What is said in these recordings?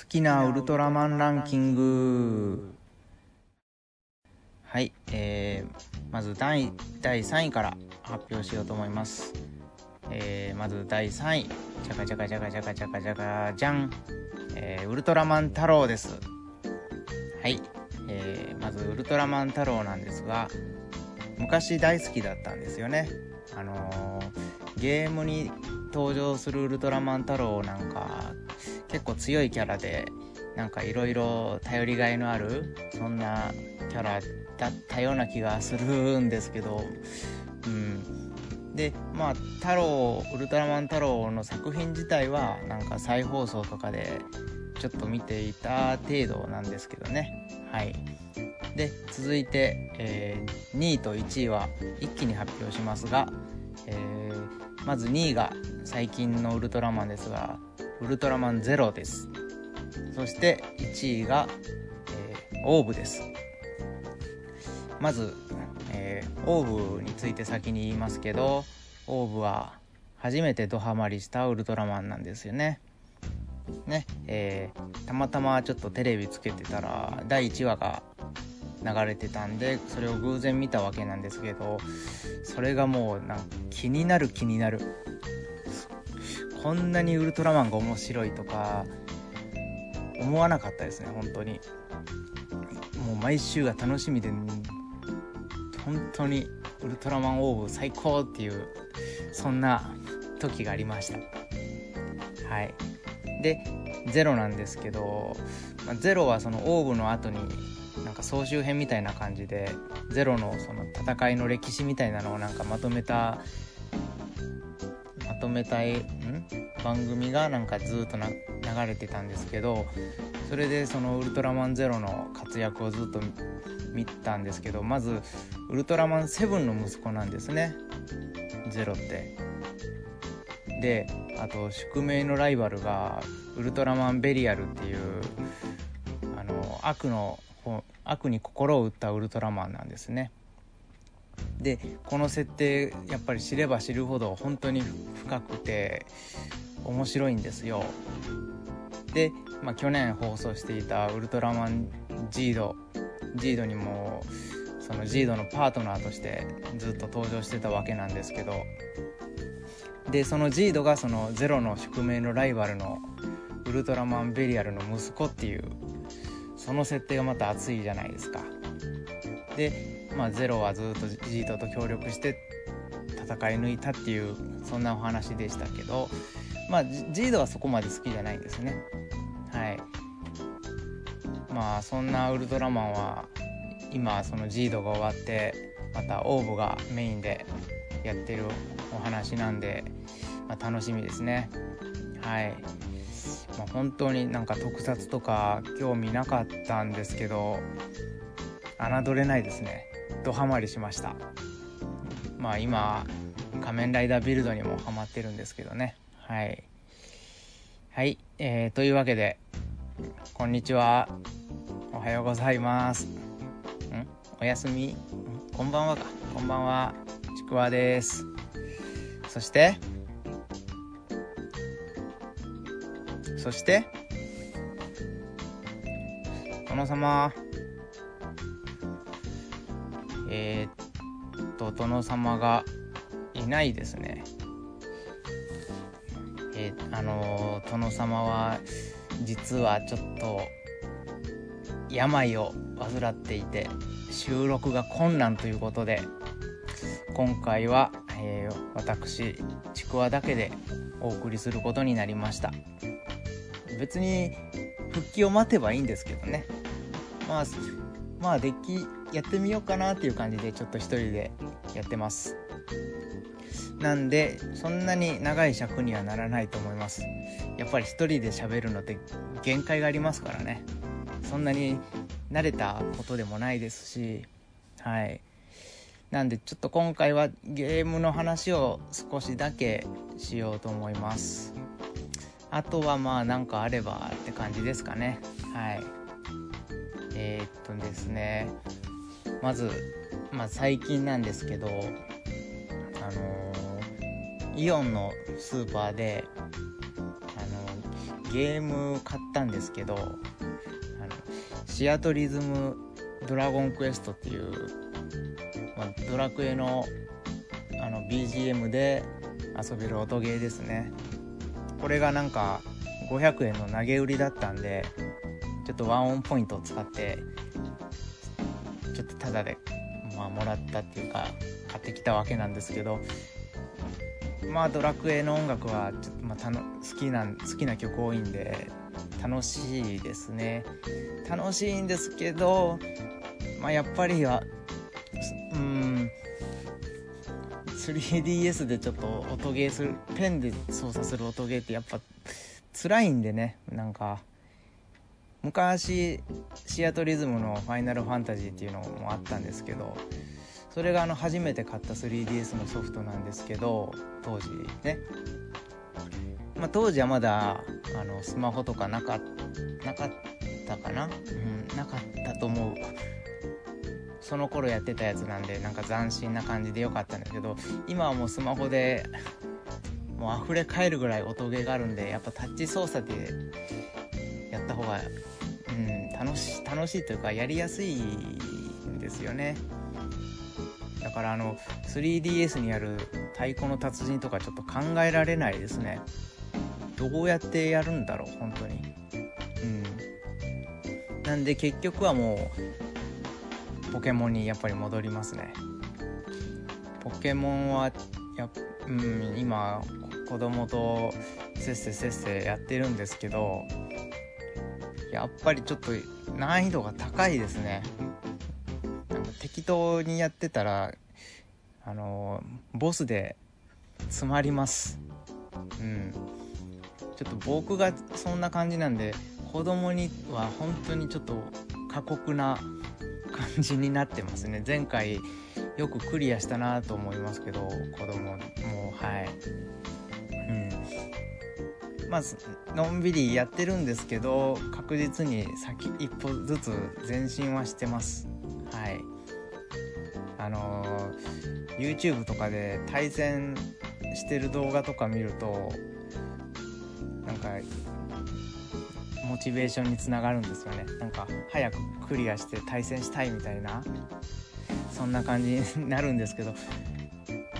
好きなウルトラマンランキング。はい、えー、まず第第3位から発表しようと思います、えー、まず第3位。じゃかじゃかじゃかじゃかじゃかじゃかじゃん、えー、ウルトラマン太郎です。はい、えー、まずウルトラマン太郎なんですが昔大好きだったんですよね。あのー、ゲームに登場するウルトラマン太郎なんか結構強いキャラでなんかいろいろ頼りがいのあるそんなキャラだったような気がするんですけどうん。でまあ太郎ウルトラマン太郎の作品自体はなんか再放送とかでちょっと見ていた程度なんですけどね。はい。で続いて、えー、2位と1位は一気に発表しますが、えー、まず2位が最近のウルトラマンですがウルトラマンゼロです。そして1位が、えー、オーブです。まず、えー、オーブについて先に言いますけどオーブは初めてドハマりしたウルトラマンなんですよね。ねえー、たまたまちょっとテレビつけてたら第1話が流れてたんでそれを偶然見たわけなんですけどそれがもうなんか気になる気になる。こんなにウルトラマンが面白いとか思わなかったですね本当に。もう毎週が楽しみで本当にウルトラマンオーブ最高っていうそんな時がありました。はい。でゼロなんですけど、まあ、ゼロはそのオーブの後になんか総集編みたいな感じでゼロのその戦いの歴史みたいなのをなんかまとめたとめたいん？番組がなんかずっとな流れてたんですけどそれでそのウルトラマンゼロの活躍をずっと見たんですけどまずウルトラマンセブンの息子なんですねゼロって。であと宿命のライバルがウルトラマンベリアルっていうあの悪の悪に心を打ったウルトラマンなんですね。でこの設定やっぱり知れば知るほど本当に深くて面白いんですよ。で、まあ、去年放送していたウルトラマンジードジードにもそのジードのパートナーとしてずっと登場してたわけなんですけどでそのジードがそのゼロの宿命のライバルのウルトラマンベリアルの息子っていうその設定がまた熱いじゃないですか。で、まあ、ゼロはずっとジードと協力して戦い抜いたっていうそんなお話でしたけどまあジードはそこまで好きじゃないんですね。はい。まあそんなウルトラマンは今そのジードが終わってまたオーブがメインでやってるお話なんで、まあ、楽しみですねはい、まあ、本当になんか特撮とか興味なかったんですけど侮れないですねドハマりしました。まあ今仮面ライダービルドにもハマってるんですけどね。はい。はい、えー、というわけでこんにちは。おはようございます。ん？おやすみ？こんばんはか。こんばんは。ちくわです。そしてそして殿様。え、っと殿様がいないですね。えー、あの、殿様は実はちょっと病を患っていて収録が困難ということで今回は、えー、私ちくわだけでお送りすることになりました。別に復帰を待てばいいんですけどね。まあまあデッキやってみようかなっていう感じでちょっと一人でやってます。なんでそんなに長い尺にはならないと思います。やっぱり一人で喋るのって限界がありますからね。そんなに慣れたことでもないですしはい。なんでちょっと今回はゲームの話を少しだけしようと思います。あとはまあ何かあればって感じですかね。はい。えー、っとですねまず、まあ、最近なんですけどあのー、イオンのスーパーであのゲーム買ったんですけどあのシアトリズムドラゴンクエストっていう、まあ、ドラクエのあの BGM で遊べる音ゲーですね。これがなんか500円の投げ売りだったんでちょっとワンオンポイントを使ってちょっとタダで、まあ、もらったっていうか買ってきたわけなんですけどまあドラクエの音楽はちょっとまあたの好きな好きな曲多いんで楽しいですね。楽しいんですけどまあやっぱりはうん 3DS でちょっと音ゲーするペンで操作する音ゲーってやっぱ辛いんでねなんか。昔シアトリズムの「ファイナルファンタジー」っていうのもあったんですけどそれがあの初めて買った 3DS のソフトなんですけど当時ね、まあ、当時はまだあのスマホとかなかなかったかな、うん、なかったと思う。その頃やってたやつなんでなんか斬新な感じでよかったんだけど今はもうスマホでもう溢れ返るぐらい音ゲーがあるんでやっぱタッチ操作でやった方が、うん、楽し楽しいというかやりやすいんですよね。だからあの 3DS にある太鼓の達人とかちょっと考えられないですね。どうやってやるんだろう本当に。うん。なんで結局はもうポケモンにやっぱり戻りますね。ポケモンはや、うん、今子供とせっせせっせやってるんですけどやっぱりちょっと難易度が高いですね。なんか適当にやってたらあのボスで詰まります。うん。ちょっと僕がそんな感じなんで子供には本当にちょっと過酷な感じになってますね。前回よくクリアしたなと思いますけど子供も。はい。まあのんびりやってるんですけど確実に先一歩ずつ前進はしてます。はい。あのー、YouTube とかで対戦してる動画とか見るとなんかモチベーションにつながるんですよね。なんか早くクリアして対戦したいみたいな。そんな感じになるんですけど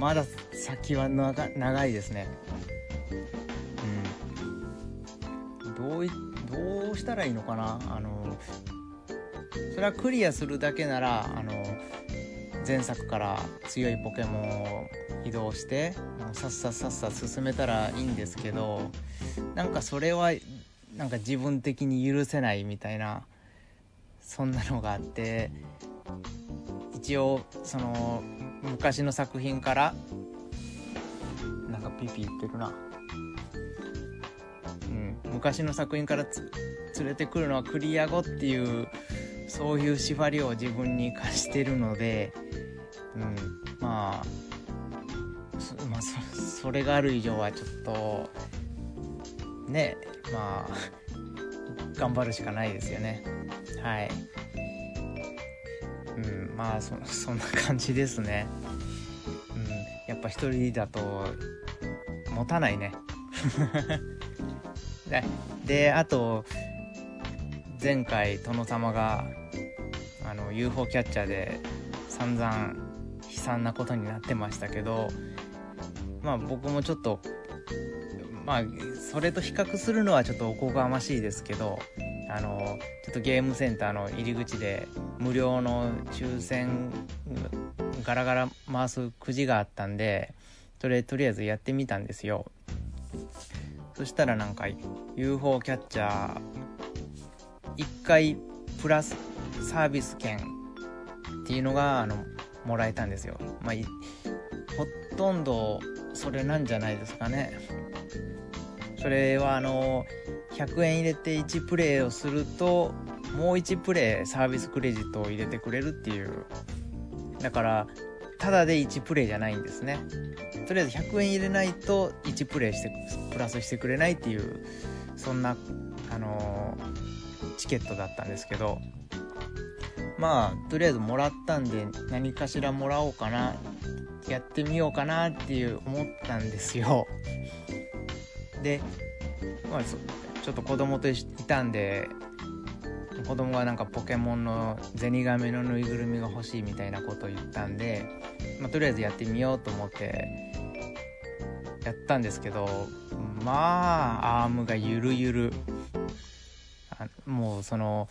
まだ先は長いですね。どうどうしたらいいのかな？あのそれはクリアするだけならあの前作から強いポケモンを移動してさっさっさっさ進めたらいいんですけどなんかそれはなんか自分的に許せないみたいなそんなのがあって一応その昔の作品からなんかピピ言ってるな。昔の作品から連れてくるのはクリア後っていうそういう縛りを自分に課してるので、うん、まあそ,、まあそ、それがある以上はちょっとねまあ頑張るしかないですよね。はい。うんまあそそんな感じですね。うんやっぱ一人だと持たないね。であと前回殿様があの UFO キャッチャーで散々悲惨なことになってましたけどまあ僕もちょっとまあそれと比較するのはちょっとおこがましいですけどあのちょっとゲームセンターの入り口で無料の抽選ガラガラ回すくじがあったんでそれとりあえずやってみたんですよ。そしたらなんか UFO キャッチャー1回プラスサービス券っていうのがあのもらえたんですよ。まあほとんどそれなんじゃないですかね。それはあの100円入れて1プレイをするともう1プレイサービスクレジットを入れてくれるっていう。だからただで1プレイじゃないんですね。とりあえず100円入れないと1プレイしてプラスしてくれないっていうそんなあのー、チケットだったんですけど。まあとりあえずもらったんで何かしらもらおうかなやってみようかなっていう思ったんですよ。で、まあ、ちょちょっと子供といたんで子供がなんかポケモンのゼニガメのぬいぐるみが欲しいみたいなことを言ったんで、まあ、とりあえずやってみようと思ってやったんですけどまあアームがゆるゆる。もうその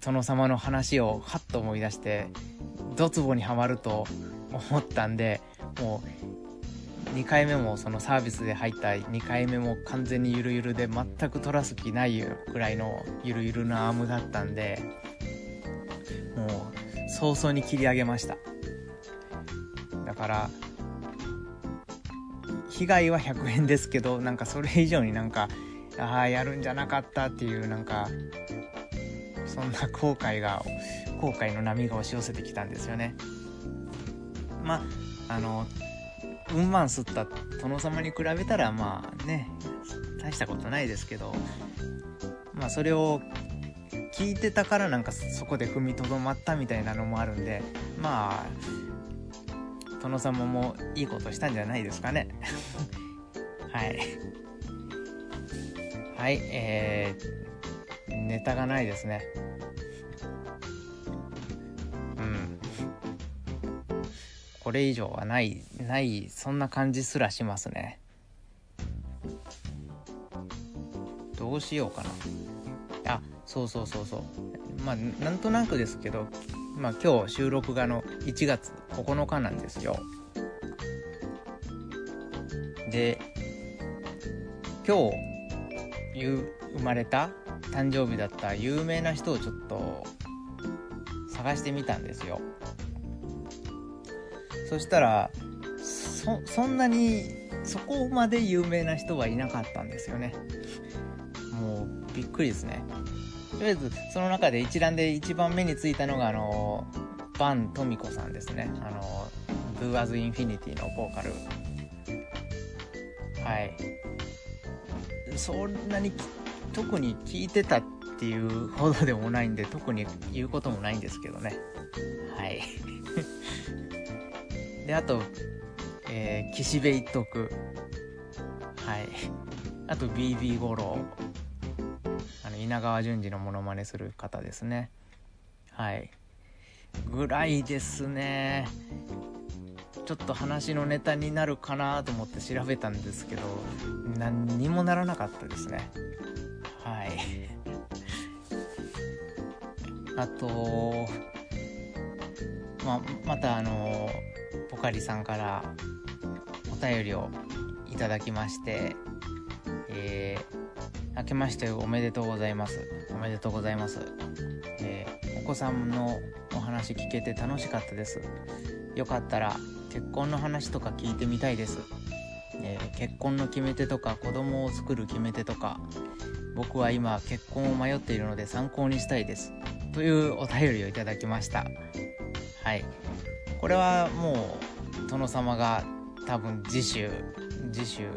殿様の話をハッと思い出してドツボにはまると思ったんでもう2回目もそのサービスで入った2回目も完全にゆるゆるで全く取らす気ないぐらいのゆるゆるなアームだったんでもう早々に切り上げました。だから被害は100円ですけどなんかそれ以上になんかああやるんじゃなかったっていうなんかそんな後悔が後悔の波が押し寄せてきたんですよね。まああのうんまん吸った殿様に比べたらまあね大したことないですけどまあそれを聞いてたからなんかそこで踏みとどまったみたいなのもあるんでまあ殿様もいいことしたんじゃないですかね。はい。はいえー、ネタがないですね。これ以上はないないそんな感じすらしますね。どうしようかな。あそうそうそうそう。まあなんとなくですけどまあ今日収録がの1月9日なんですよ。で今日生まれた誕生日だった有名な人をちょっと探してみたんですよ。そしたらそそんなにそこまで有名な人はいなかったんですよね。もうびっくりですね。とりあえずその中で一覧で一番目についたのがあのバン・トミコさんですね。あの Do As Infinity のボーカル。はい。そんなに特に聞いてたっていうほどでもないんで特に言うこともないんですけどね。はい。であと、えー、岸辺一徳。はい。あと BB 五郎。あの稲川淳二のモノマネする方ですね。はい。ぐらいですね。ちょっと話のネタになるかなと思って調べたんですけど何にもならなかったですね。はい。あとままたあのポカリさんからお便りをいただきましてえー、明けましておめでとうございます。おめでとうございます、えー、お子さんのお話聞けて楽しかったです。よかったら結婚の話とか聞いてみたいです、えー、結婚の決め手とか子供を作る決め手とか僕は今結婚を迷っているので参考にしたいです。というお便りをいただきました。はい。これはもう殿様が多分次週次週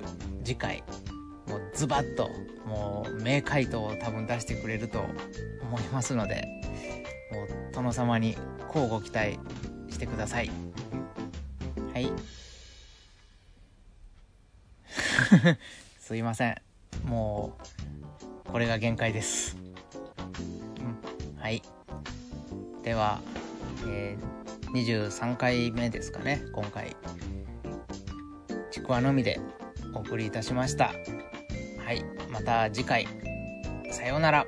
次回もうズバッともう名回答を多分出してくれると思いますのでもう殿様に乞うご期待してください。はい。すいません。もうこれが限界です、うん、はい。では、えー、23回目ですかね。今回ちくわのみでお送りいたしました。はい。また次回。さようなら。